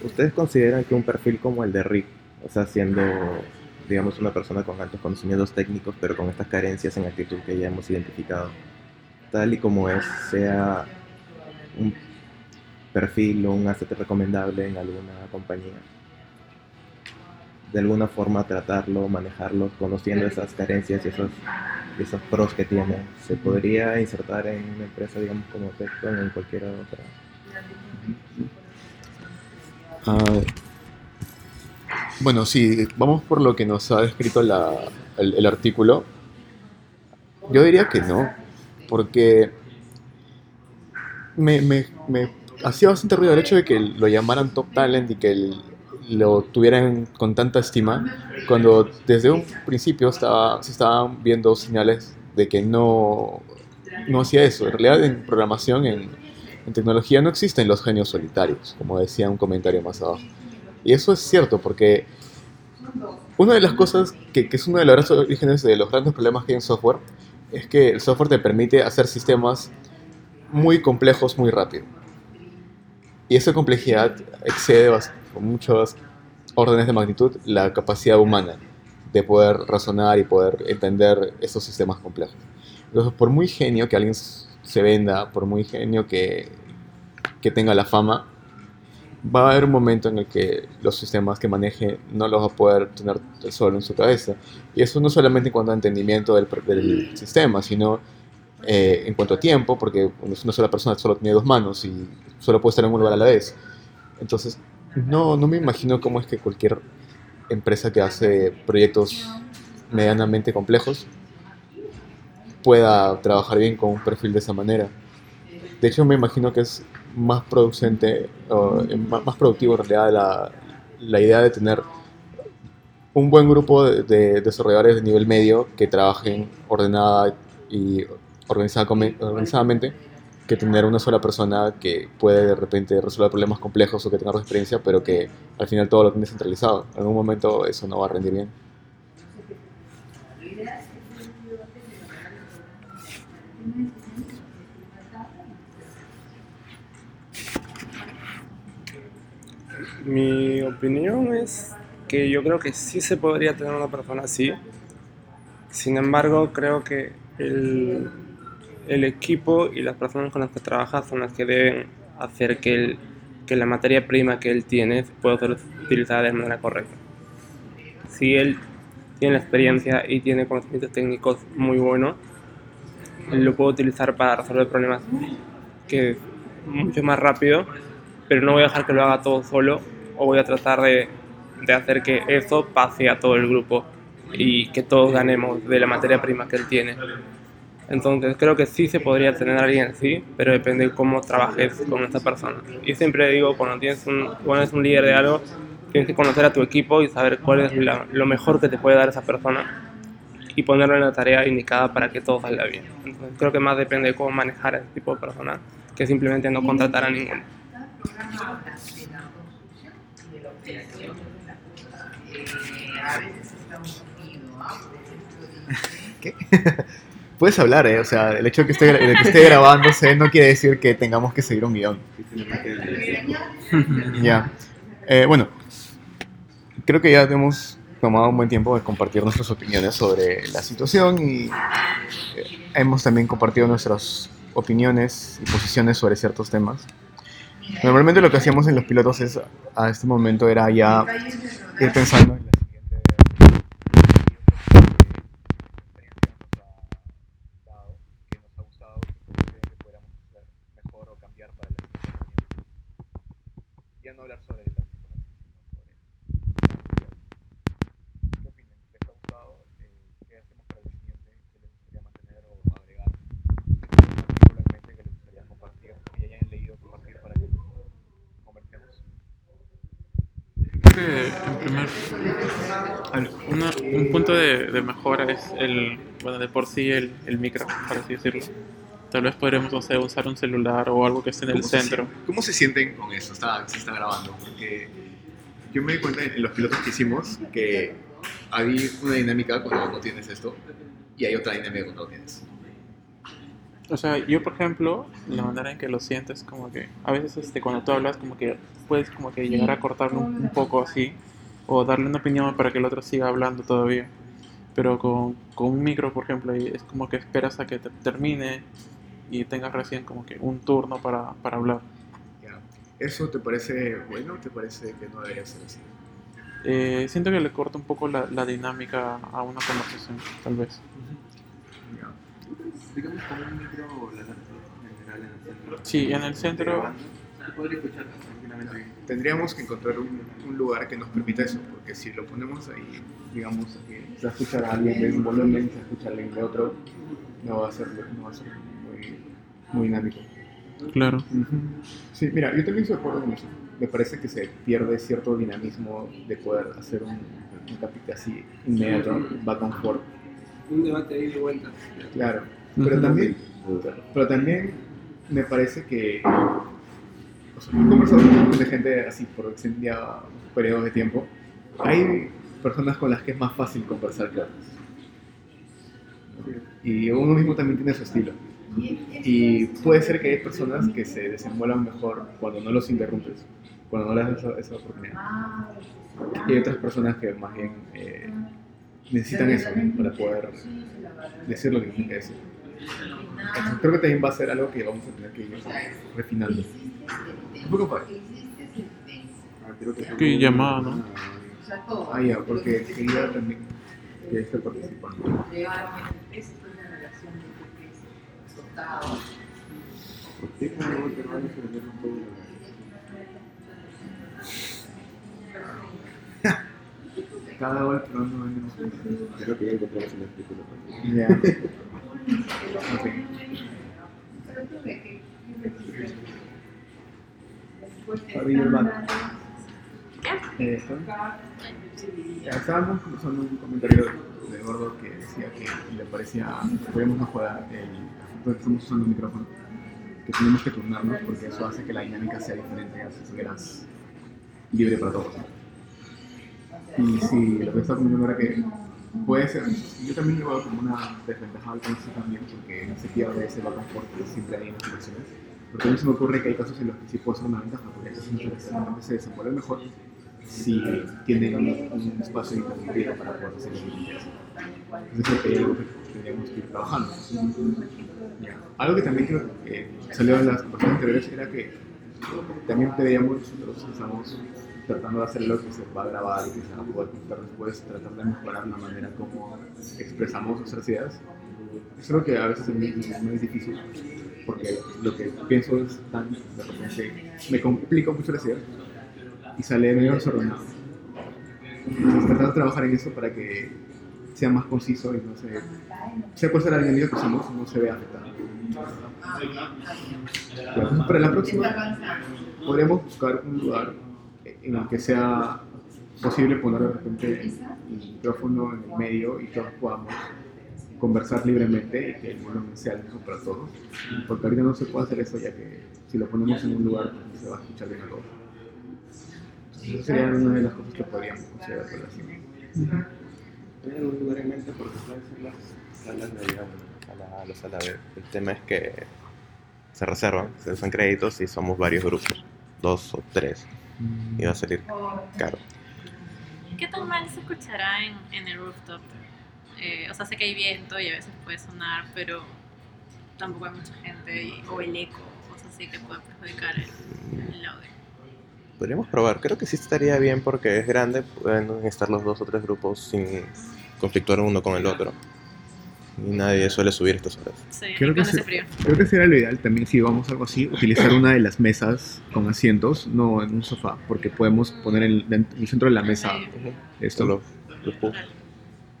¿Ustedes consideran que un perfil como el de Rick, o sea, siendo, digamos, una persona con altos conocimientos técnicos, pero con estas carencias en actitud que ya hemos identificado, tal y como es, sea un perfil o un asset recomendable en alguna compañía. De alguna forma tratarlo, manejarlo, conociendo esas carencias y esos, esos pros que tiene. Se podría insertar en una empresa, digamos, como texto en cualquier otra. Ah, bueno, si vamos por lo que nos ha descrito la, el, el artículo. Yo diría que no, porque me, me, me hacía bastante ruido el hecho de que lo llamaran top talent y que lo tuvieran con tanta estima, cuando desde un principio estaba, se estaban viendo señales de que no, no hacía eso. En realidad en programación, en, en tecnología no existen los genios solitarios, como decía un comentario más abajo. Y eso es cierto, porque una de las cosas que, que, es uno de los orígenes de los grandes problemas que hay en software es que el software te permite hacer sistemas muy complejos muy rápido. Y esa complejidad excede con muchos órdenes de magnitud la capacidad humana de poder razonar y poder entender esos sistemas complejos. Entonces, por muy genio que alguien se venda, por muy genio que, que tenga la fama, va a haber un momento en el que los sistemas que maneje no los va a poder tener solo en su cabeza. Y eso no solamente en cuanto a entendimiento del, del sistema, sino eh, en cuanto a tiempo, porque una sola persona solo tiene dos manos y solo puede estar en un lugar a la vez. Entonces, no, no me imagino cómo es que cualquier empresa que hace proyectos medianamente complejos pueda trabajar bien con un perfil de esa manera. De hecho, me imagino que es más producente, o más productivo en realidad la, la idea de tener un buen grupo de, de, desarrolladores de nivel medio que trabajen ordenada y organizadamente que tener una sola persona que puede de repente resolver problemas complejos o que tenga experiencia, pero que al final todo lo tiene centralizado. En algún momento eso no va a rendir bien. Mi opinión es que yo creo que sí se podría tener una persona así. Sin embargo, creo que el el equipo y las personas con las que trabaja son las que deben hacer que, la materia prima que él tiene pueda ser utilizada de manera correcta. Si él tiene experiencia y tiene conocimientos técnicos muy buenos, lo puede utilizar para resolver problemas que mucho más rápido, pero no voy a dejar que lo haga todo solo o voy a tratar de hacer que eso pase a todo el grupo y que todos ganemos de la materia prima que él tiene. Entonces creo que sí se podría tener a alguien así, pero depende de cómo trabajes con esta persona. Y siempre digo, cuando, tienes un, cuando eres un líder de algo, tienes que conocer a tu equipo y saber cuál es lo mejor que te puede dar esa persona y ponerlo en la tarea indicada para que todo salga bien. Entonces creo que más depende de cómo manejar a ese tipo de personas que simplemente no contratar a ninguno. (laughs) ¿Qué? Puedes hablar, ¿eh? O sea, el hecho de que esté, de que esté grabándose no quiere decir que tengamos que seguir un guion. (laughs) ya. Eh, bueno, creo que ya hemos tomado un buen tiempo de compartir nuestras opiniones sobre la situación y eh, hemos también compartido nuestras opiniones y posiciones sobre ciertos temas. Normalmente lo que hacíamos en los pilotos es, a este momento era ya ir pensando en ya no hablar sobre la psicología, sino sobre ¿Qué opinan? ¿Les ha gustado? Eh, ¿Qué hacemos para el siguiente? ¿Qué les gustaría mantener o agregar? Particularmente que les gustaría compartir, que ya hayan leído compartir para que conversemos. Creo que en primer al- una- un punto de, de mejora es el bueno de por sí el, el micro por así decirlo tal vez podríamos no sé, usar un celular o algo que esté en el ¿Cómo se centro sien- ¿Cómo se sienten con eso? Está, se está grabando. Porque yo me di cuenta en los pilotos que hicimos que hay una dinámica cuando no tienes esto y hay otra dinámica cuando lo tienes. o sea yo por ejemplo la manera en que lo sientes como que a veces este cuando tú hablas como que puedes como que llegar a cortarlo un, un poco así o darle una opinión para que el otro siga hablando todavía pero con, con un micro por ejemplo ahí es como que esperas a que te- termine y tengas recién como que un turno para, para hablar Ya. ¿Eso te parece bueno o te parece que no debería ser así? Eh, siento que le corta un poco la, la dinámica a una conversación, tal vez. Ya. Digamos con un micro la en general en el centro. Sí, en el centro, Se podría escuchar Tendríamos que encontrar un, un lugar que nos permita eso, porque si lo ponemos ahí, digamos, que se va a escuchar a alguien de un volumen, se escucha a alguien de otro, no va a ser, no va a ser muy, muy dinámico. claro. Sí, mira, yo también estoy de acuerdo con eso. Me parece que se pierde cierto dinamismo de poder hacer un, un capítulo así inmediato, back and forth. Un debate ahí de vuelta. Claro, pero también, pero también me parece que he conversado con un montón de gente así por extendida periodos de tiempo. Hay personas con las que es más fácil conversar, claro. Y uno mismo también tiene su estilo. Y puede ser que hay personas que se desenvuelvan mejor cuando no los interrumpes, cuando no les das esa oportunidad. Y hay otras personas que más bien eh, necesitan eso para poder decir lo que tienen que decir. Entonces, creo que también va a ser algo que vamos a tener que ir refinando. Un poco para Ah, que Qué llamada, ¿no? Ah, ya, porque quería también que esté participando. ¿Por qué no te van a aprender un poco de Cada gol, pero no vendemos. Creo que ya encontramos el artículo. Ya. El. Eh, estábamos conversando un comentario de Gordo que decía que le parecía que podíamos mejorar el que estamos usando un micrófono, que tenemos que turnarnos porque eso hace que la dinámica sea diferente, hace que más libre para todos. Y sí, lo que estaba comentando era que puede ser, yo también lo veo como una desventaja al comienzo también porque se pierde ese back and forth que siempre hay las conversaciones. Pero también se me ocurre que hay casos en los que sí puede ser una ventaja porque que realmente se desenvuelven mejor si tienen un espacio interrumpido para poder hacer quieren hacer. Entonces creo que hay algo que tendríamos que ir trabajando. Ya. Algo que también creo que salió en las conversaciones anteriores era que también deberíamos nosotros estamos tratando de hacer lo que se va a grabar y que se va a poder contar después, tratar de mejorar la manera como expresamos nuestras ideas. Es algo que a veces es muy, muy difícil porque lo que pienso es tan, de repente, me complico mucho las ideas y sale medio desordenado. Entonces tratar de trabajar en eso para que sea más conciso y no se, sea cual sea la dinámica que usamos, no se vea afectada. Entonces, para la próxima podríamos buscar un lugar en el que sea posible poner de repente el micrófono en el medio y todos podamos conversar libremente y que el volumen sea el mismo para todos. Porque ahorita no se puede hacer eso ya que si lo ponemos en un lugar pues, se va a escuchar bien a todos. Entonces, esa sería una de las cosas que podríamos considerar para la siguiente. ¿Hay algún lugar en mente? Porque pueden ser las salas de a la, a la sala B. El tema es que se reservan, se usan créditos y somos varios grupos, dos o tres, y va a salir caro. ¿Qué tan mal se escuchará en, en el rooftop? Eh, o sea, sé que hay viento y a veces puede sonar, pero tampoco hay mucha gente y- o el eco, cosas así que pueden perjudicar el, el audio. Podríamos probar, creo que sí estaría bien porque es grande, pueden estar los dos o tres grupos sin conflictuar uno con el otro. Y nadie suele subir estas horas. Sí, Creo que sí. frío. Creo que sería lo ideal también, si vamos a algo así, utilizar una de las mesas con asientos, no en un sofá, porque podemos poner en, en el centro de la mesa esto. Esto lo, lo puedo-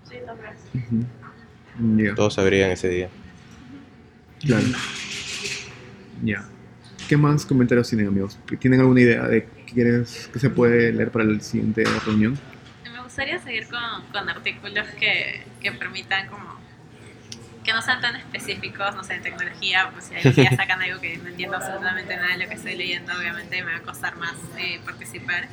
Sí, también. Ujú. Ya, todos sabrían ese día. claro. Ya. ¿Qué más comentarios tienen, amigos? ¿Tienen alguna idea de qué quieres que se puede leer para la siguiente reunión? Me gustaría seguir con, con artículos que, que permitan como que no sean tan específicos, no sé, en tecnología, pues si ahí ya sacan algo que no entiendo absolutamente nada de lo que estoy leyendo, obviamente me va a costar más eh, participar.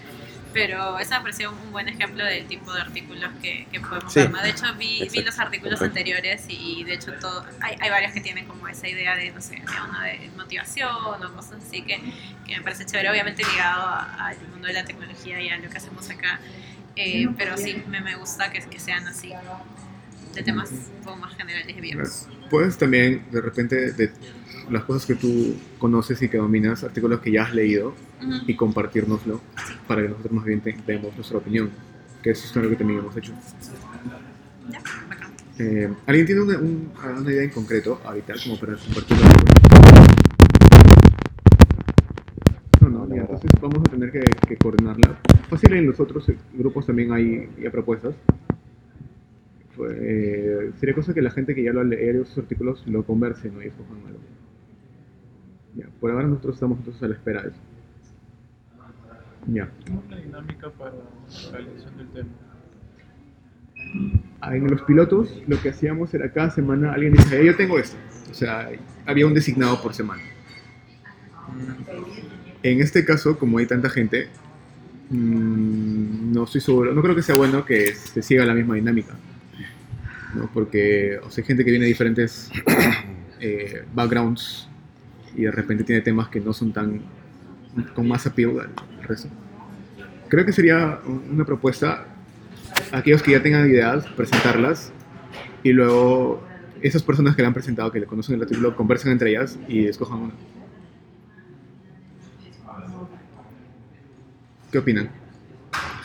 Pero esa me pareció un buen ejemplo del tipo de artículos que, que podemos Sí. armar. De hecho, vi, vi los artículos Correcto. anteriores y, y de hecho todo, hay, hay varios que tienen como esa idea de, no sé, de una de motivación o cosas así que, que me parece chévere, obviamente ligado al mundo de la tecnología y a lo que hacemos acá. Eh, pero sí, me, me gusta que, que sean así, de temas un poco más generales y abiertos. Puedes también, de repente, de las cosas que tú conoces y que dominas, artículos que ya has leído, Ujú. y compartirnoslo para que nosotros más bien te- demos nuestra opinión, que eso es algo que también hemos hecho. Ya. Eh, ¿Alguien tiene una, un- una idea en concreto ahorita como para compartirlo? No, no, ya, entonces vamos a tener que, que coordinarla. Fácil en los otros grupos también hay ya propuestas. Eh, sería cosa que la gente que ya lo ha leído esos artículos lo converse ¿no? y escojan algo. Ya, por ahora nosotros estamos entonces a la espera de eso. Ya. ¿Cómo es la dinámica para la elección del tema? Ah, En los pilotos lo que hacíamos era cada semana alguien decía, "Eh, yo tengo esto. O sea, había un designado por semana. En este caso, como hay tanta gente, mm, no estoy seguro, no creo que sea bueno que se siga la misma dinámica. ¿No? Porque o sea, hay gente que viene de diferentes eh, backgrounds y de repente tiene temas que no son tan con más appeal al resto. Creo que sería una propuesta aquellos que ya tengan ideas, presentarlas y luego esas personas que le han presentado, que le conocen el artículo, conversan entre ellas y escojan una. ¿Qué opinan?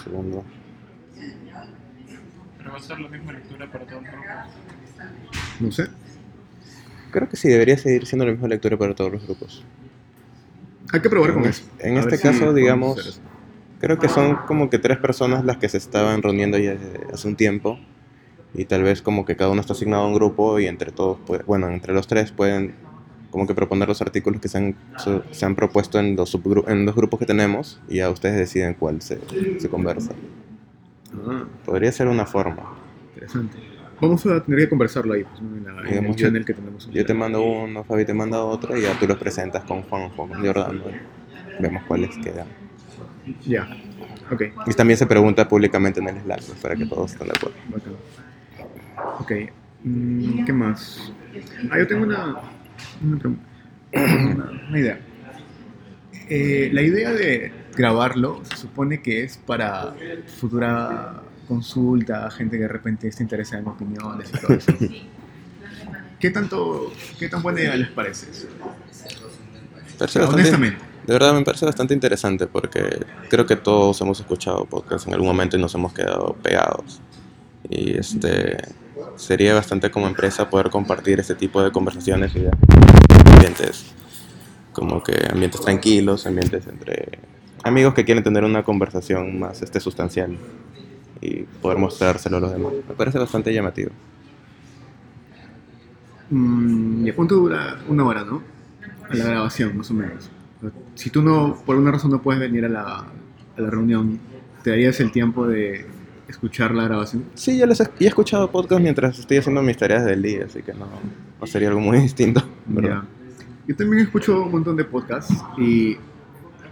Segundo. Va a ser la misma lectura para todos los grupos. No sé. Creo que sí, debería seguir siendo la misma lectura para todos los grupos. Hay que probar con eso. En A este si caso, podemos digamos. Creo que son como que tres personas las que se estaban reuniendo ya hace un tiempo y tal vez como que cada uno está asignado a un grupo y entre todos, pues, bueno, entre los tres pueden como que proponer los artículos que se han, se, se han propuesto en los, subgru- en los grupos que tenemos y ya ustedes deciden cuál se, se conversa. Ah, Podría ser una forma. interesante. Vamos a tener que conversarlo ahí, pues, en, la, en el channel que tenemos. Yo te mando uno, Fabi te manda otro y ya tú los presentas con Juan, Juan, con Jordano. Vemos cuáles quedan. Ya. Ok, Y también se pregunta públicamente en el Slack pues, para que todos estén de acuerdo. Ok, mm, ¿qué más? Ah, yo tengo una- una (clears throat) idea. Eh, la idea de grabarlo se supone que es para futura consulta, gente que de repente esté interesada en opiniones y todo eso. ¿Qué, tanto, ¿Qué tan buena idea les parece eso? Parece bastante- Honestamente. De verdad me parece bastante interesante porque creo que todos hemos escuchado podcasts en algún momento y nos hemos quedado pegados. Y este sería bastante como empresa poder compartir este tipo de conversaciones y de ambientes como que ambientes tranquilos, ambientes entre amigos que quieren tener una conversación más este sustancial y poder mostrárselo a los demás. Me parece bastante llamativo. Mm, ¿Y cuánto dura una hora, no? A la grabación, más o menos. Si tú no, por una razón no puedes venir a la, a la reunión, ¿te darías el tiempo de escuchar la grabación? Sí, yo les he, escuchado podcasts mientras estoy haciendo mis tareas del día, así que no, no sería algo muy (laughs) distinto. Ya. Yo también escucho un montón de podcasts y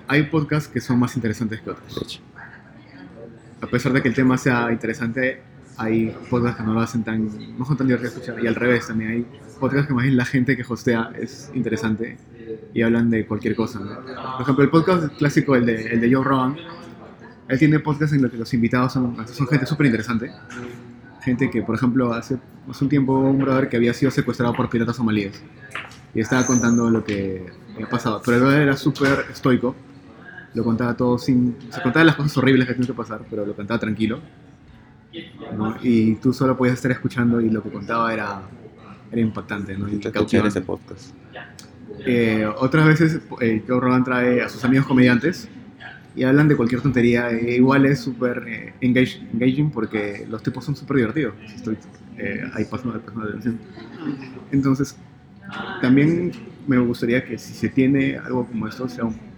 hay podcasts que son más interesantes que otros. A pesar de que el tema sea interesante, hay podcasts que no lo hacen tan, no son tan divertidos de escuchar. Y al revés, también hay podcasts que más bien la gente que hostea es interesante y hablan de cualquier cosa. ¿no? Por ejemplo, el podcast clásico, el de, el de Joe Rogan, él tiene podcasts en los que los invitados son, son gente súper interesante. Gente que, por ejemplo, hace, hace un tiempo un brother que había sido secuestrado por piratas somalíes y estaba contando lo que había pasado. Pero el brother era súper estoico, lo contaba todo sin... Se contaba las cosas horribles que tienen que pasar, pero lo contaba tranquilo. ¿no? Y tú solo podías estar escuchando y lo que contaba era era impactante, ¿no? Y Escuchar ese podcast. Eh, otras veces eh, Joe Rogan trae a sus amigos comediantes y hablan de cualquier tontería. e igual es súper eh, engage- engaging porque los tipos son súper divertidos. Estoy eh, ahí atención. Entonces, también me gustaría que si se tiene algo como esto, sea un-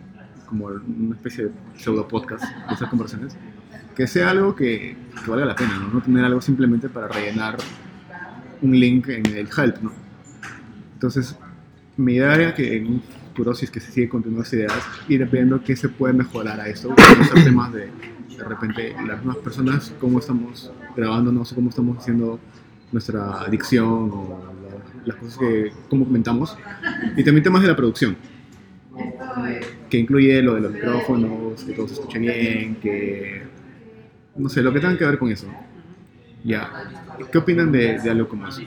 como una especie de pseudo podcast de esas conversaciones, que sea algo que, que valga la pena, ¿no? No tener algo simplemente para rellenar un link en el help, ¿no? Entonces, mi idea era que en un futuro, si es que se sigue continuando esas ideas, ir viendo qué se puede mejorar a esto, conocer temas de, de repente, las nuevas personas, cómo estamos grabándonos, cómo estamos haciendo nuestra adicción o la- las cosas que, cómo comentamos, y también temas de la producción, que incluye lo de los micrófonos, que todo se escuche bien, que, no sé, lo que tenga que ver con eso. Ya, ¿qué opinan de, de algo como eso?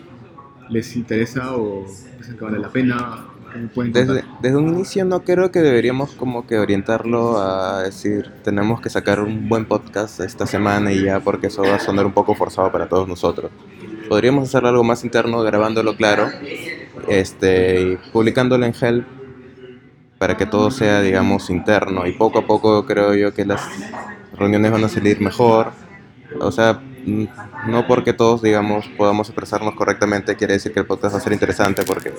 ¿Les interesa o piensan que vale la pena? ¿Cómo pueden Desde, desde un inicio no creo que deberíamos como que orientarlo a decir tenemos que sacar un buen podcast esta semana y ya porque eso va a sonar un poco forzado para todos nosotros. Podríamos hacer algo más interno grabándolo claro este, y publicándolo en Help para que todo sea digamos interno y poco a poco creo yo que las reuniones van a salir mejor. O sea, mm, no porque todos digamos podamos expresarnos correctamente quiere decir que el podcast va a ser interesante porque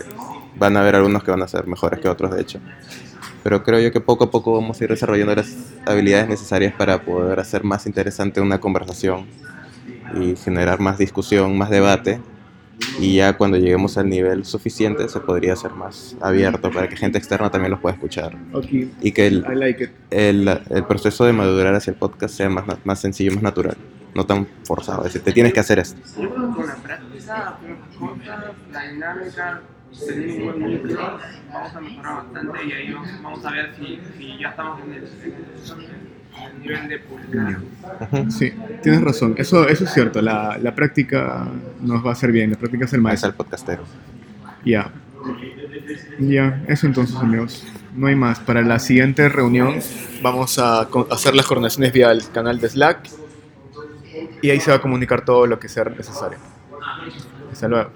van a haber algunos que van a ser mejores que otros, de hecho. Pero creo yo que poco a poco vamos a ir desarrollando las habilidades necesarias para poder hacer más interesante una conversación y generar más discusión, más debate. Y ya cuando lleguemos al nivel suficiente se podría hacer más abierto para que gente externa también los pueda escuchar. Ok, Y que el, like it. el, el proceso de madurar hacia el podcast sea más, más sencillo, más natural, no tan forzado. Es decir, te tienes que hacer esto. Con la práctica, la dinámica, tener un buen micro, vamos a mejorar bastante y ahí vamos, vamos a ver si, si ya estamos en el, en el Sí, tienes razón. Eso, eso es cierto. La, la práctica nos va a hacer bien. La práctica es el Es maestro. el podcastero. Ya. Ya, eso entonces, amigos. No hay más. Para la siguiente reunión vamos a hacer las coordinaciones vía el canal de Slack. Y ahí se va a comunicar todo lo que sea necesario. Hasta luego.